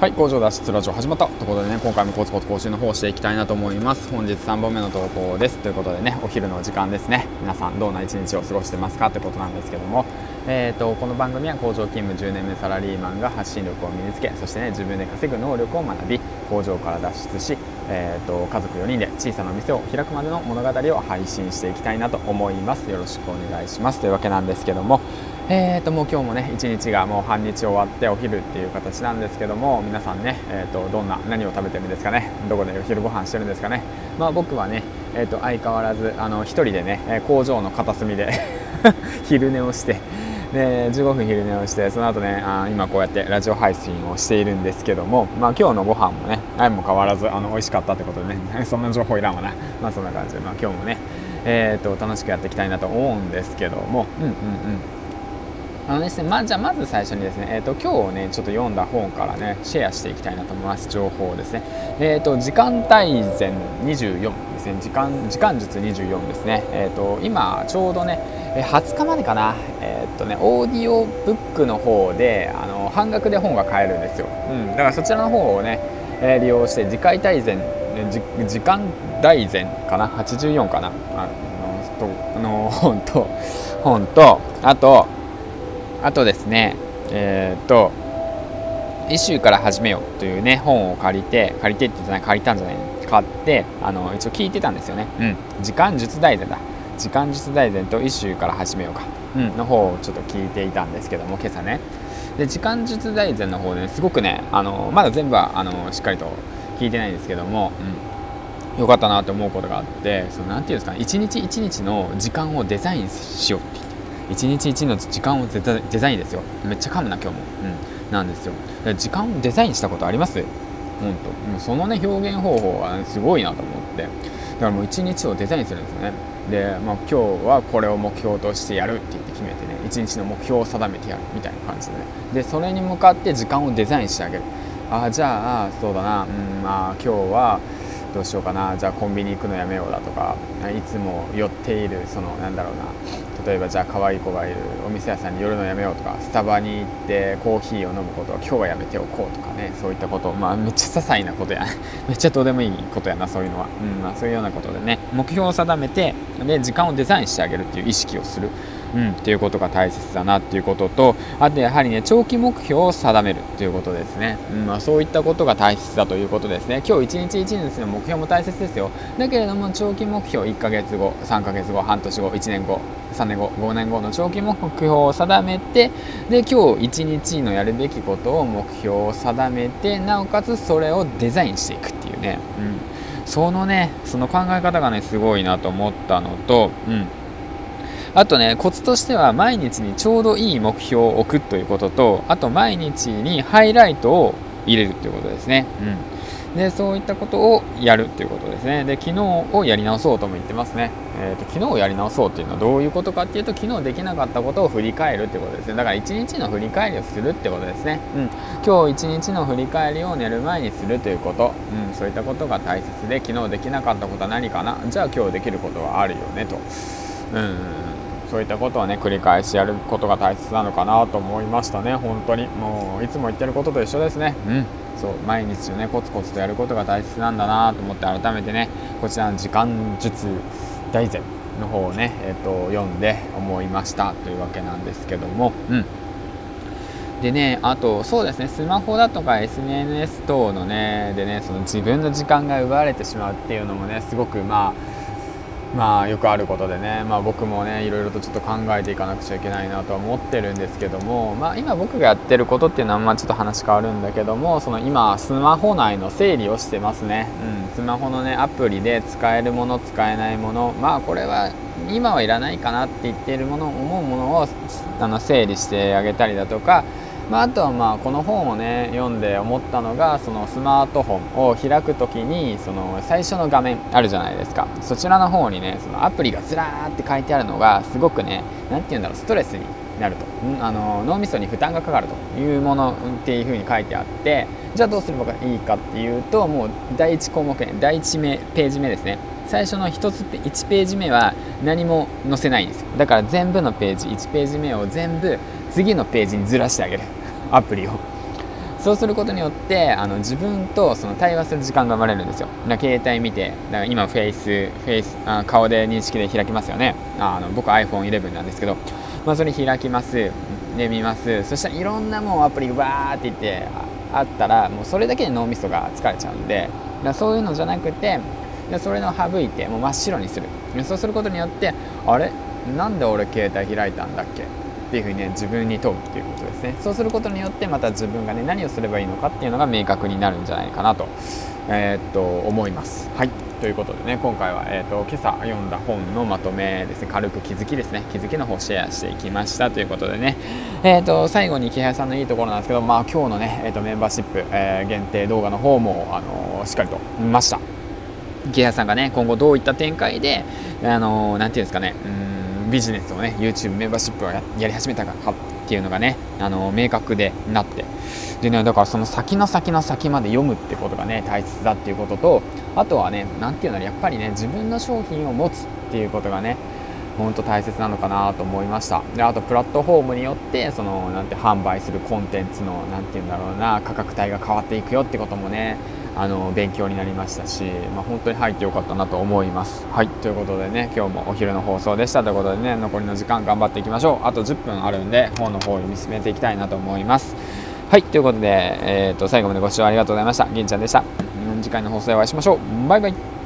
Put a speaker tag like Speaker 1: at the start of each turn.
Speaker 1: はい工場脱出ラジオ始まったということでね今回もコツコツ更新の方をしていきたいなと思います。本日3本目の投稿です。ということでねお昼の時間ですね。皆さんどんな一日を過ごしてますかということなんですけども。えーと、この番組は工場勤務10年目サラリーマンが発信力を身につけそしてね自分で稼ぐ能力を学び工場から脱出し、えーと、家族4人で小さな店を開くまでの物語を配信していきたいなと思います。よろしくお願いします。というわけなんですけども。えーともう今日もね一日がもう半日終わってお昼っていう形なんですけども皆さんね、えー、とどんな何を食べてるんですかね？どこでお昼ご飯してるんですかね？まあ僕はね、えー、と相変わらずあの一人でね工場の片隅で 昼寝をしてで15分昼寝をしてその後ねあ今こうやってラジオ配信をしているんですけども、まあ、今日のご飯もね相も変わらずあの美味しかったってことでね そんな情報いらんわな。まあそんな感じで、まあ、今日もねえーと、楽しくやっていきたいなと思うんですけどもうんうんうん。あのですね、まあじゃまず最初にですね、えーと、今日ねちょっと読んだ本からねシェアしていきたいなと思います情報ですね。えっ、ー、と時間大全24ですね。時間時間術24ですね。えっ、ー、と今ちょうどね20日までかな。えっ、ー、とねオーディオブックの方であの半額で本が買えるんですよ、うん、だからそちらの方をね、えー、利用して次回大全時間大全かな。84かな。あのとの本と本とあとあとですねえっ、と「イシューから始めよう」というね本を借りて借りてって言ってない借りたんじゃない買ってあの一応聞いてたんですよね。うん。時間術大全だ。時間術大全と「イシューから始めようか」うん、の方をちょっと聞いていたんですけども今朝ね。で時間術大全の方で、ね、すごくねあのまだ全部はあのしっかりと聞いてないんですけども、うん、よかったなと思うことがあってそのなんていうんですか一日一日の時間をデザインしようって一日一の時間をデザインですよ。めっちゃ噛むな今日も、うん、なんですよ。時間をデザインしたことあります？本当。もうそのね表現方法は、すごいなと思って。だからもう一日をデザインするんですよね。で、まあ、今日はこれを目標としてやるって言って決めてね一日の目標を定めてやるみたいな感じでね。でそれに向かって時間をデザインしてあげる。あじゃあそうだな、うんまあ、今日はどうしようかな。じゃあコンビニ行くのやめようだとかいつも寄っているそのなんだろうな。例えばじゃあ可愛い子がいるお店屋さんに寄るのやめようとかスタバに行ってコーヒーを飲むことは今日はやめておこうとかねそういったこと。まあめっちゃ些細なことや。めっちゃどうでもいいことやなそういうのは、うん。まあ、そういうようなことでね。目標を定めてで時間をデザインしてあげるっていう意識をする。うん、っていうことが大切だなっていうこととあとやはりね長期目標を定めるっていうことですね、うんまあ、そういったことが大切だということですね。今日一日一日の目標も大切ですよ。だけれども長期目標1ヶ月後3ヶ月後半年後1年後3年後5年後の長期目標を定めてで今日一日のやるべきことを目標を定めてなおかつそれをデザインしていくっていうね、うん、そのねその考え方がねすごいなと思ったのと、うん。あとねコツとしては毎日にちょうどいい目標を置くということとあと毎日にハイライトを入れるということですね、うん、でそういったことをやるということですね。で昨日をやり直そうとも言ってますね、えーと、昨日をやり直そうっていうのはどういうことかっていうと昨日できなかったことを振り返るってことですね。だから一日の振り返りをするってことですね、うん、今日一日の振り返りを寝る前にするということ、うん、そういったことが大切で昨日できなかったことは何かな？じゃあ今日できることはあるよねと。うん。そういったことをね繰り返しやることが大切なのかなと思いましたね。本当に。もういつも言ってることと一緒ですね。うん。そう毎日ねコツコツとやることが大切なんだなと思って改めてねこちらの時間術大全の方をね、えーと、読んで思いましたというわけなんですけども。うん。でね、あとそうですね、スマホだとか SNS 等のね、でね、その自分の時間が奪われてしまうっていうのもね、すごくまあ、まあよくあることでね、まあ、僕もねいろいろとちょっと考えていかなくちゃいけないなとは思ってるんですけども、まあ、今僕がやってることっていうのはまあちょっと話変わるんだけどもその今スマホ内の整理をしてますね、うん、スマホのねアプリで使えるもの使えないものまあこれは今はいらないかなって言っているもの思うものをあの整理してあげたりだとかまあ、あとはまあこの本をね読んで思ったのがそのスマートフォンを開く時にその最初の画面あるじゃないですか。そちらの方にねそのアプリがずらーって書いてあるのがすごくね何て言うんだろうストレスになると。あの脳みそに負担がかかるというものっていうふうに書いてあってじゃあどうすればいいかっていうともう第1項目第1目ページ目ですね。最初の1つ1ページ目は何も載せないんですよ。だから全部のページ1ページ目を全部次のページにずらしてあげる。アプリを。そうすることによってあの自分とその対話する時間が生まれるんですよ。だ携帯見てだから今フェイスフェイスあ顔で認識で開きますよね。あの僕 iPhone11 なんですけど、まあ、それ開きます。で見ます。そしたらいろんなもうアプリがバーっていってあったらもうそれだけで脳みそが疲れちゃうんで。だそういうのじゃなくてそれの省いてもう真っ白にする。そうすることによってあれ？なんで俺携帯開いたんだっけ？っていうふうにね自分に問うっていうことですね。そうすることによってまた自分がね何をすればいいのかっていうのが明確になるんじゃないかなと,、えー、っと思います。はい。ということでね今回は、えーと、今朝読んだ本のまとめですね。軽く気づきですね。気づきの方をシェアしていきましたということでね、えーと、最後に木原さんのいいところなんですけど、まあ、今日のね、えーと、メンバーシップ、えー、限定動画の方も、あの、しっかりと見ました。木原さんがね今後どういった展開で、あのー、ていうんですかね。うんビジネスをね YouTube メンバーシップをやり始めたかっていうのがね、あの明確でなって。でねだからその先の先の先まで読むってことがね大切だっていうこととあとはね何て言うのやっぱりね自分の商品を持つっていうことがね本当大切なのかなと思いました。であとプラットフォームによってそのなんて販売するコンテンツの何て言うんだろうな価格帯が変わっていくよってこともねあの勉強になりましたし、まあ、本当に入ってよかったなと思います。はいということでね今日もお昼の放送でした。ということでね残りの時間頑張っていきましょう。あと10分あるんで本の方を読み進めていきたいなと思います。はいということで、えーと、最後までご視聴ありがとうございました。銀ちゃんでした。次回の放送でお会いしましょう。バイバイ。